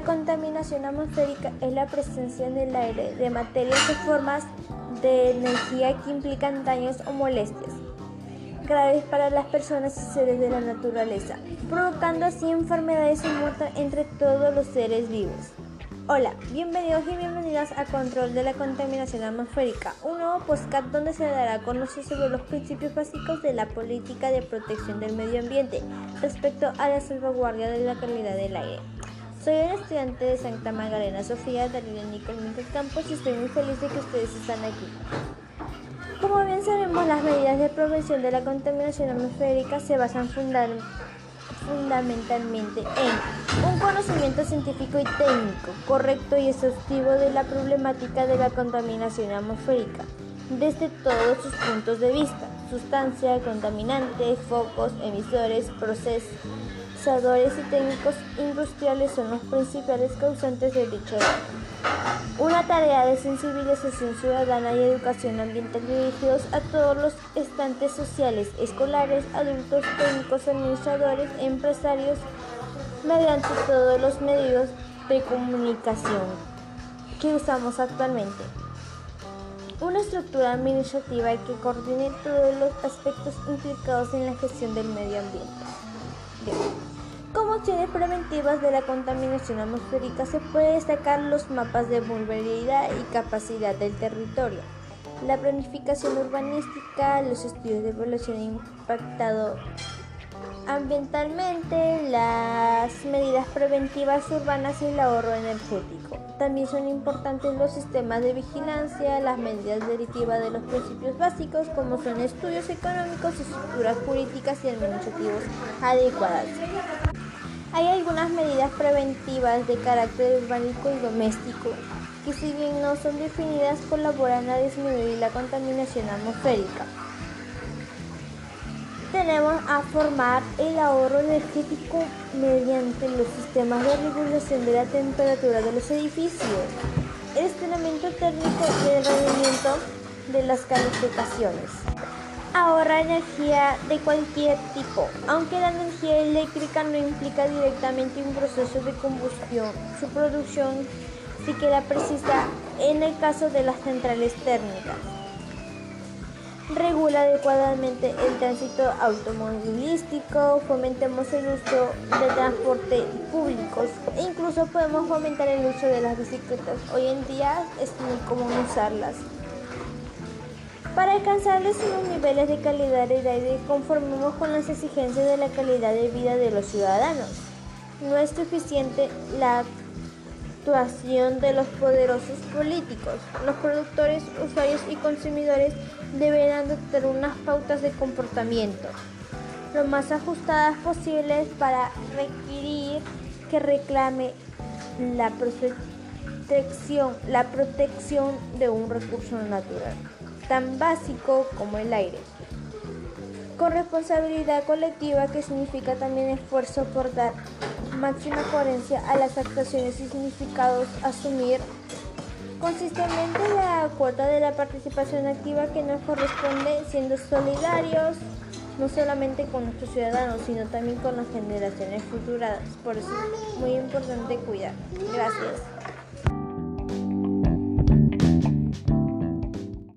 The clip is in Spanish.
La contaminación atmosférica es la presencia en el aire de materias o formas de energía que implican daños o molestias graves para las personas y seres de la naturaleza, provocando así enfermedades y muerte entre todos los seres vivos. Hola, bienvenidos y bienvenidas a Control de la Contaminación Atmosférica, un nuevo podcast donde se dará a conocer sobre los principios básicos de la política de protección del medio ambiente respecto a la salvaguardia de la calidad del aire. Soy una estudiante de Santa Magdalena Sofía Darío Nicole Campos y estoy muy feliz de que ustedes están aquí. Como bien sabemos, las medidas de prevención de la contaminación atmosférica se basan fundamentalmente en un conocimiento científico y técnico correcto y exhaustivo de la problemática de la contaminación atmosférica desde todos sus puntos de vista, sustancia, contaminantes, focos, emisores, procesadores y técnicos industriales son los principales causantes de dicho. Una tarea de sensibilización ciudadana y educación ambiental dirigidos a todos los estantes sociales, escolares, adultos, técnicos, administradores, empresarios, mediante todos los medios de comunicación que usamos actualmente. Una estructura administrativa que coordine todos los aspectos implicados en la gestión del medio ambiente. Como opciones preventivas de la contaminación atmosférica se puede destacar los mapas de vulnerabilidad y capacidad del territorio, la planificación urbanística, los estudios de evaluación impactado ambientalmente, las medidas preventivas urbanas y el ahorro energético. También son importantes los sistemas de vigilancia, las medidas derivativas de los principios básicos, como son estudios económicos estructuras políticas y administrativos adecuadas. Hay algunas medidas preventivas de carácter urbánico y doméstico que si bien no son definidas colaboran a disminuir la contaminación atmosférica. Tenemos a formar el ahorro energético mediante los sistemas de regulación de la temperatura de los edificios, el estiramiento térmico y el rendimiento de las calificaciones ahorra energía de cualquier tipo. Aunque la energía eléctrica no implica directamente un proceso de combustión, su producción sí queda precisa en el caso de las centrales térmicas. Regula adecuadamente el tránsito automovilístico, fomentemos el uso de transporte públicos e incluso podemos fomentar el uso de las bicicletas. Hoy en día es muy común usarlas. Para alcanzar los niveles de calidad del aire conformemos con las exigencias de la calidad de vida de los ciudadanos. No es suficiente la actuación de los poderosos políticos. Los productores, usuarios y consumidores deberán adoptar unas pautas de comportamiento lo más ajustadas posibles para requerir que reclame la protección, la protección de un recurso natural tan básico como el aire. Con responsabilidad colectiva que significa también esfuerzo por dar máxima coherencia a las actuaciones y significados, asumir consistentemente la cuota de la participación activa que nos corresponde siendo solidarios no solamente con nuestros ciudadanos, sino también con las generaciones futuras. Por eso es muy importante cuidar. Gracias.